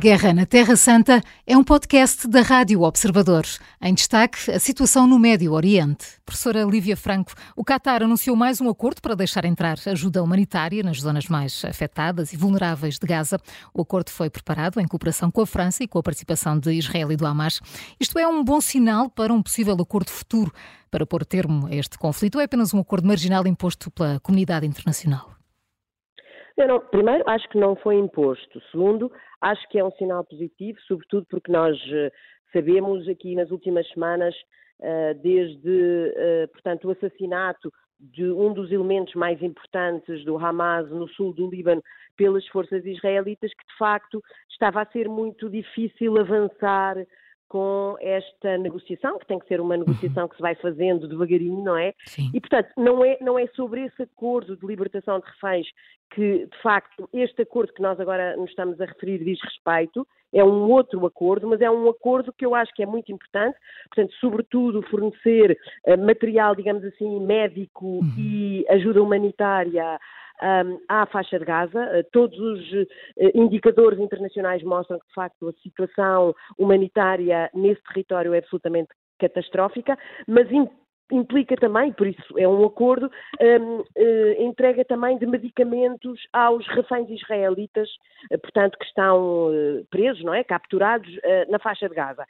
Guerra na Terra Santa é um podcast da Rádio Observador. Em destaque, a situação no Médio Oriente. Professora Lívia Franco, o Qatar anunciou mais um acordo para deixar entrar ajuda humanitária nas zonas mais afetadas e vulneráveis de Gaza. O acordo foi preparado em cooperação com a França e com a participação de Israel e do Hamas. Isto é um bom sinal para um possível acordo futuro para pôr termo a este conflito ou é apenas um acordo marginal imposto pela comunidade internacional? Não, primeiro, acho que não foi imposto. Segundo, acho que é um sinal positivo, sobretudo porque nós eh, sabemos aqui nas últimas semanas, eh, desde, eh, portanto, o assassinato de um dos elementos mais importantes do Hamas no sul do Líbano pelas forças israelitas, que de facto estava a ser muito difícil avançar com esta negociação, que tem que ser uma uhum. negociação que se vai fazendo devagarinho, não é? Sim. E, portanto, não é, não é sobre esse acordo de libertação de reféns que, de facto, este acordo que nós agora nos estamos a referir diz respeito, é um outro acordo, mas é um acordo que eu acho que é muito importante, portanto, sobretudo fornecer uh, material, digamos assim, médico uhum. e ajuda humanitária à faixa de Gaza. Uh, todos os uh, indicadores internacionais mostram que, de facto, a situação humanitária nesse território é absolutamente catastrófica, mas implica também, por isso é um acordo, uh, entrega também de medicamentos aos reféns israelitas, portanto, que estão presos, não é? Capturados na faixa de Gaza.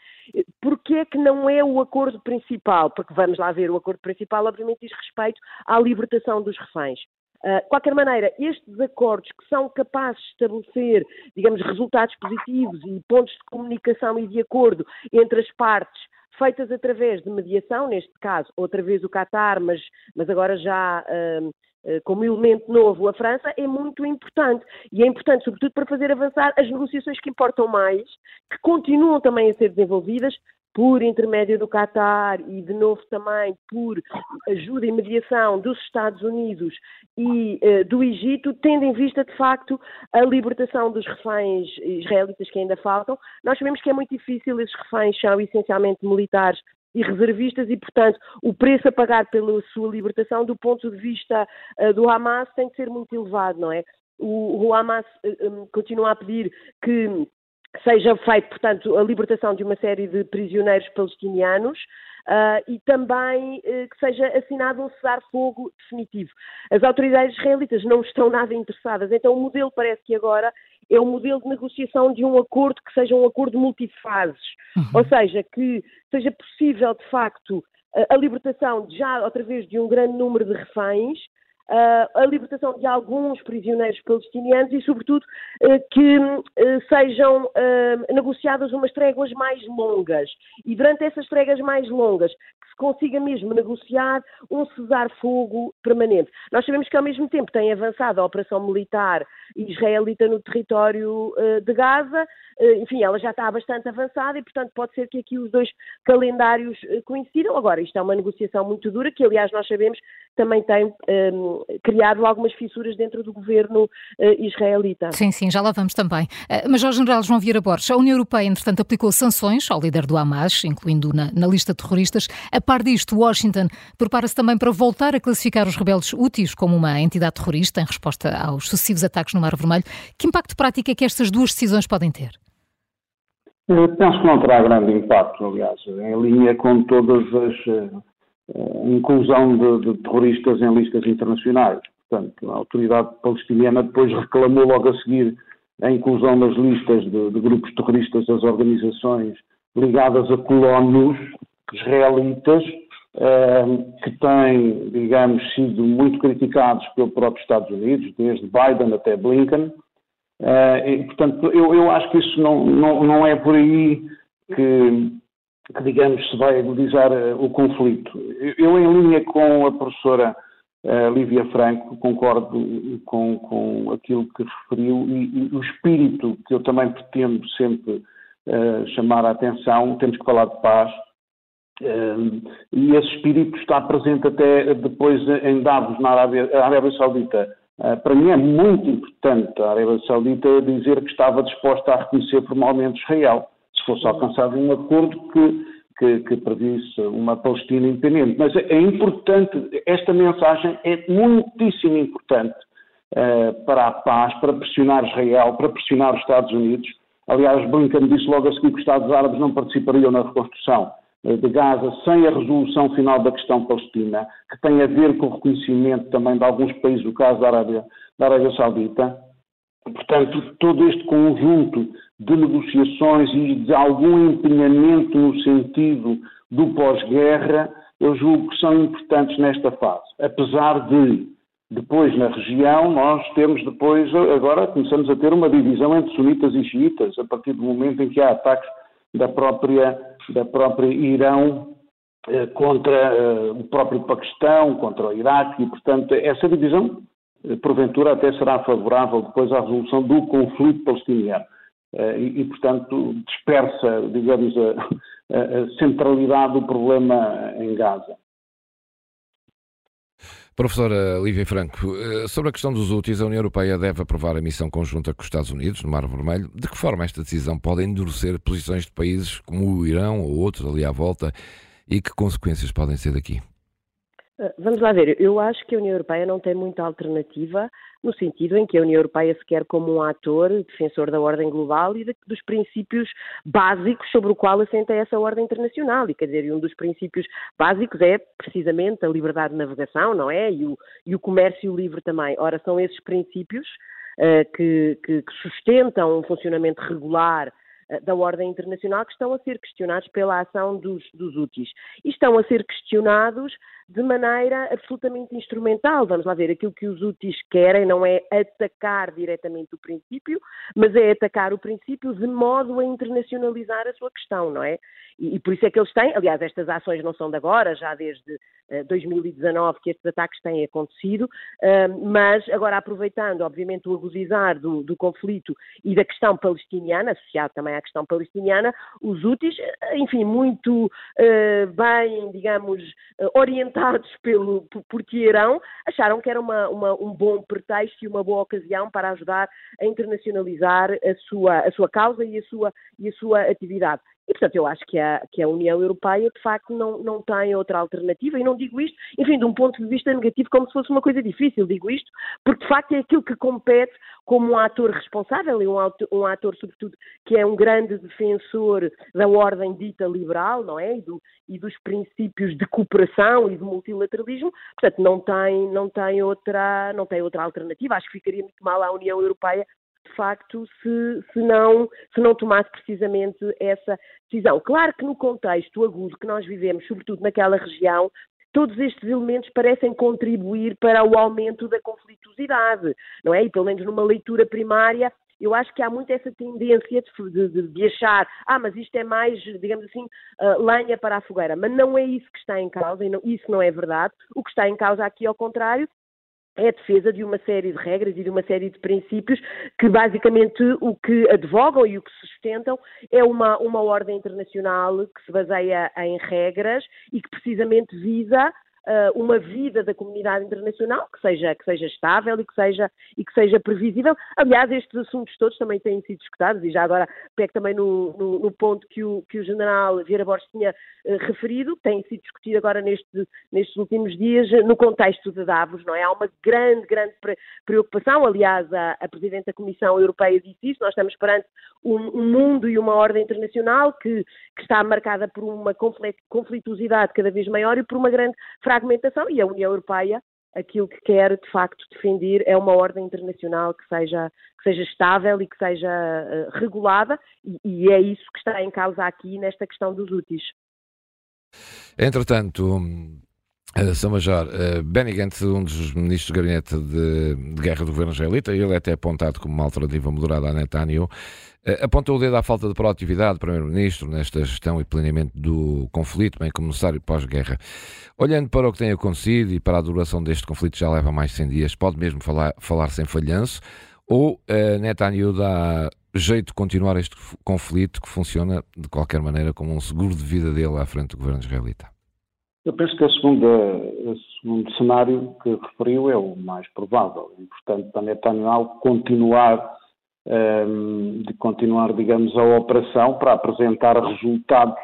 Porquê é que não é o acordo principal? Porque vamos lá ver, o acordo principal obviamente diz respeito à libertação dos reféns. Uh, de qualquer maneira, estes acordos que são capazes de estabelecer, digamos, resultados positivos e pontos de comunicação e de acordo entre as partes, feitas através de mediação, neste caso, outra vez o Qatar, mas, mas agora já uh, como elemento novo a França, é muito importante. E é importante, sobretudo, para fazer avançar as negociações que importam mais, que continuam também a ser desenvolvidas, por intermédio do Qatar e, de novo, também por ajuda e mediação dos Estados Unidos e uh, do Egito, tendo em vista, de facto, a libertação dos reféns israelitas que ainda faltam. Nós sabemos que é muito difícil, esses reféns são essencialmente militares e reservistas e, portanto, o preço a pagar pela sua libertação, do ponto de vista uh, do Hamas, tem que ser muito elevado, não é? O, o Hamas uh, um, continua a pedir que seja feito, portanto, a libertação de uma série de prisioneiros palestinianos uh, e também uh, que seja assinado um cessar-fogo definitivo. As autoridades israelitas não estão nada interessadas, então o modelo parece que agora é um modelo de negociação de um acordo que seja um acordo multifases, uhum. ou seja, que seja possível, de facto, a libertação já outra vez de um grande número de reféns, a libertação de alguns prisioneiros palestinianos e, sobretudo, eh, que eh, sejam eh, negociadas umas tréguas mais longas. E durante essas tréguas mais longas, que se consiga mesmo negociar um cessar-fogo permanente. Nós sabemos que, ao mesmo tempo, tem avançado a operação militar israelita no território de Gaza. Enfim, ela já está bastante avançada e, portanto, pode ser que aqui os dois calendários coincidam. Agora, isto é uma negociação muito dura, que, aliás, nós sabemos também tem criado algumas fissuras dentro do governo uh, israelita. Sim, sim, já lá vamos também. Uh, Major General João Vieira Borges, a União Europeia, entretanto, aplicou sanções ao líder do Hamas, incluindo na, na lista de terroristas. A par disto, Washington prepara-se também para voltar a classificar os rebeldes úteis como uma entidade terrorista em resposta aos sucessivos ataques no Mar Vermelho. Que impacto prático é que estas duas decisões podem ter? Eu penso que não terá grande impacto, aliás, em linha com todas as eh, inclusão de, de, terroristas em listas internacionais. Portanto, a autoridade palestiniana depois reclamou logo a seguir a inclusão nas listas de, de grupos terroristas das organizações ligadas a colonos israelitas, eh, que têm, digamos, sido muito criticados pelo próprio Estados Unidos, desde Biden até Blinken. Eh, e, portanto, eu, eu acho que isso não, não, não é por aí que que, digamos, se vai agudizar uh, o conflito. Eu, em linha com a professora uh, Lívia Franco, concordo com, com aquilo que referiu e, e, o espírito que eu também pretendo sempre uh, chamar a atenção, temos que falar de paz, e esse espírito está presente até depois em Davos, na Arábia, Arábia Saudita. para mim é muito importante a Arábia Saudita dizer que estava disposta a reconhecer formalmente Israel se fosse alcançado um acordo que, que, que previsse uma Palestina independente. Mas é importante, esta mensagem é muitíssimo importante uh, para a paz, para pressionar Israel, para pressionar os Estados Unidos. Aliás, Blinken disse logo a seguir que os Estados Árabes não participariam na reconstrução eh, de Gaza sem a resolução final da questão palestina, que tem a ver com o reconhecimento também de alguns países, do caso da Arábia, da Arábia Saudita. Portanto, todo este conjunto de negociações e de algum empenhamento no sentido do pós-guerra, eu julgo que são importantes nesta fase. Apesar de, depois na região, nós temos depois, agora começamos a ter uma divisão entre sunitas e xiitas, a partir do momento em que há ataques da própria, da própria Irão eh, contra eh, o próprio Paquistão, contra o Iraque, e, portanto, essa divisão eh, porventura até será favorável depois à resolução do conflito palestiniano. Eh, e, e, portanto, dispersa, digamos, a, a centralidade do problema em Gaza. Professora Lívia Franco, eh, sobre a questão dos úteis, a União Europeia deve aprovar a missão conjunta com os Estados Unidos no Mar Vermelho. De que forma esta decisão pode endurecer posições de países como o Irão ou outros ali à volta e que consequências podem ser daqui? Ah, vamos lá ver, eu acho que a União Europeia não tem muita alternativa no sentido em que a União Europeia se quer como um ator defensor da ordem global e de, dos princípios básicos sobre o qual assenta essa ordem internacional. E quer dizer, um dos princípios básicos é precisamente a liberdade de navegação, não é? E o, e o comércio livre também. Ora, são esses princípios uh, que, que, que sustentam um funcionamento regular eh, da ordem internacional que estão a ser questionados pela ação dos, dos úteis. E estão a ser questionados de maneira absolutamente instrumental. Vamos lá ver, aquilo que os úteis querem não é atacar diretamente o princípio, mas é atacar o princípio de modo a internacionalizar a sua questão, não é? E, e por isso é que eles têm, aliás, estas ações não são de agora, já desde uh, 2019 que estes ataques têm acontecido, uh, mas agora aproveitando, obviamente, o agudizar do, do, conflito e da questão palestiniana, associado também à questão palestiniana, os úteis, enfim, muito uh, bem, digamos, orientados pelo, por Teherão, acharam que era uma, uma, um bom pretexto e uma boa ocasião para ajudar a internacionalizar a sua, a sua causa e a sua, e a sua atividade. E, portanto, eu acho que a, que a União Europeia, de facto, não, não tem outra alternativa, e não digo isto, enfim, de um ponto de vista negativo, como se fosse uma coisa difícil, digo isto, porque, de facto, é aquilo que compete como um ator responsável, e um ator, um ator, sobretudo, que é um grande defensor da ordem dita liberal, não é? E, do, e dos princípios de cooperação e de multilateralismo, portanto, não tem, não tem, outra, não tem outra alternativa. Acho que ficaria muito mal à União Europeia de facto, se, se, não, se não tomasse precisamente essa decisão. Claro que no contexto agudo que nós vivemos, sobretudo naquela região, todos estes elementos parecem contribuir para o aumento da conflituosidade, não é? E pelo menos numa leitura primária, eu acho que há muito essa tendência de, de, de achar, ah, mas isto é mais, digamos assim, uh, lenha para a fogueira. Mas não é isso que está em causa, não, isso não é verdade. O que está em causa aqui, ao contrário, é a defesa de uma série de regras e de uma série de princípios que basicamente o que advogam e o que sustentam é uma, uma ordem internacional que se baseia em regras e que precisamente visa uma vida da comunidade internacional que seja, que seja estável e que seja, e que seja previsível. Aliás, estes assuntos todos também têm sido discutidos e já agora pego também no, no, no ponto que o, que o general Vieira Borges tinha uh, referido, tem sido discutido agora neste, nestes últimos dias no contexto de Davos, não é? Há uma grande, grande preocupação, aliás, a, a Presidente da Comissão Europeia disse isso, nós estamos perante um, um mundo e uma ordem internacional que, que está marcada por uma conflituosidade cada vez maior e por uma grande fragmentação e a União Europeia aquilo que quer de facto defender é uma ordem internacional que seja, que seja estável e que seja uh, regulada e, e, é isso que está em causa aqui nesta questão dos úteis. Entretanto, São Major, uh, Benny Gantz, um dos ministros do gabinete de, de, guerra do governo israelita, ele é até apontado como uma alternativa moderada a Netanyahu, uh, apontou o dedo à falta de proatividade do primeiro-ministro nesta gestão e planeamento do conflito, bem como necessário pós-guerra. Olhando para o que tem acontecido e para a duração deste conflito já leva mais de 100 dias, pode mesmo falar, falar sem falhanço, ou Netanyahu dá jeito de continuar este conflito que funciona de qualquer maneira como um seguro de vida dele à frente do governo israelita? Eu penso que a segunda, o segundo cenário que referiu é o mais provável. E, portanto, para Netanyahu continuar, um, ehm, de continuar, digamos, a operação para apresentar resultados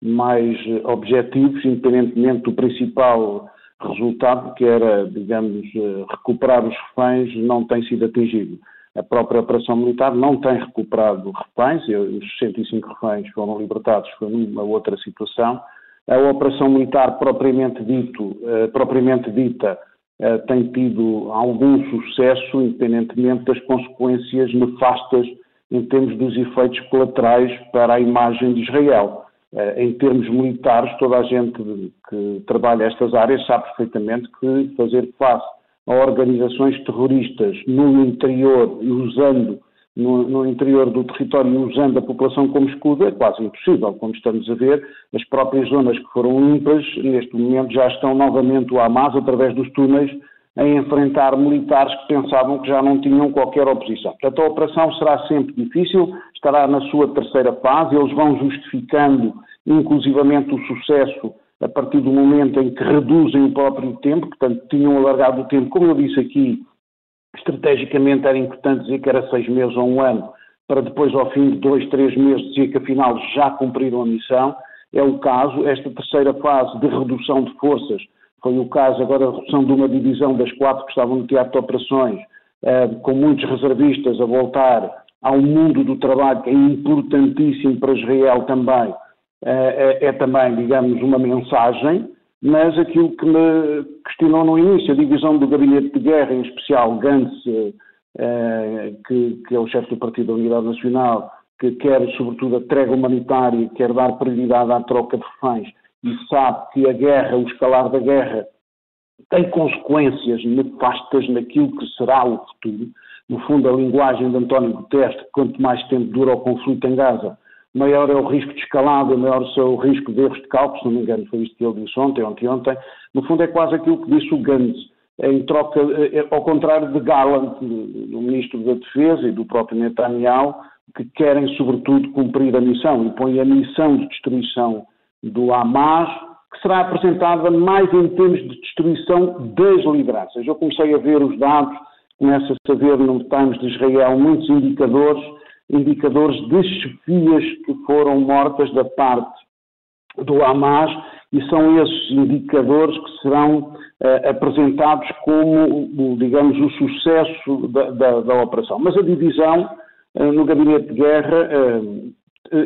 mais objetivos, independentemente do principal resultado, que era, digamos, recuperar os reféns, não tem sido atingido. a própria operação militar não tem recuperado reféns, os 65 reféns foram libertados, foi numa outra situação. A operação militar propriamente, dito, eh, propriamente dita eh, tem tido algum sucesso, independentemente das consequências nefastas em termos dos efeitos colaterais para a imagem de Israel. Eh, em termos militares, toda a gente que trabalha estas áreas sabe perfeitamente que fazer face a organizações terroristas no interior e usando no, no, interior do território usando a população como escudo é quase impossível. Como estamos a ver, as próprias zonas que foram limpas, neste momento já estão novamente o Hamas, através dos túneis, a enfrentar militares que pensavam que já não tinham qualquer oposição. Portanto, a operação será sempre difícil, estará na sua terceira fase, eles vão justificando inclusivamente o sucesso a partir do momento em que reduzem o próprio tempo, portanto, tinham alargado o tempo, como eu disse aqui, estrategicamente era importante dizer que era seis meses ou um ano, para depois, ao fim de dois, três meses, dizer que afinal já cumpriram a missão. É o caso, esta terceira fase de redução de forças, foi o caso. Agora da redução de uma divisão das quatro que estavam no teatro de operações, eh, com muitos reservistas a voltar ao mundo do trabalho, que é importantíssimo para Israel também, eh, é, é também, digamos, uma mensagem mas aquilo que me questionou no início, a divisão do gabinete de guerra, em especial Gantz, eh, que, que, é o chefe do Partido da Unidade Nacional, que quer, sobretudo, a trégua humanitária, quer dar prioridade à troca de reféns, e sabe que a guerra, o escalar da guerra, tem consequências nefastas naquilo que será o futuro. No fundo, a linguagem de António Guterres, quanto mais tempo dura o conflito em Gaza, maior é o risco de escalada, maior é o risco de erros de cálculo, se não me engano, foi isto que ele disse ontem, ontem, ontem. No fundo, é quase aquilo que disse o Gantz, em troca, é, é, ao contrário de Gallant, do Ministro da Defesa e do próprio Netanyahu, que querem, sobretudo, cumprir a missão e põem a missão de destruição do Hamas, que será apresentada mais em termos de destruição das lideranças. Eu comecei a ver os dados, começa-se a ver no Times de Israel muitos indicadores indicadores de chefias que foram mortas da parte do Hamas e são esses indicadores que serão uh, apresentados como, digamos, o sucesso da, da, da operação. Mas a divisão uh, no gabinete de guerra uh,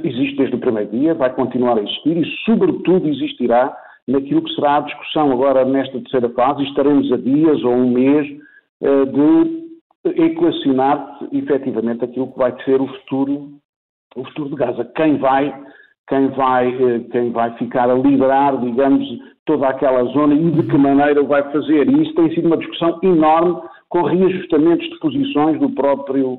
existe desde o primeiro dia, vai continuar a existir e, sobretudo, existirá naquilo que será a discussão agora nesta terceira fase, estaremos a dias ou um mês de equacionar efetivamente aquilo que vai ser o futuro, o futuro de Gaza. Quem vai, quem vai, eh, quem vai ficar a liderar, digamos, toda aquela zona e de que maneira o vai fazer. E isso tem sido uma discussão enorme com reajustamentos de posições do próprio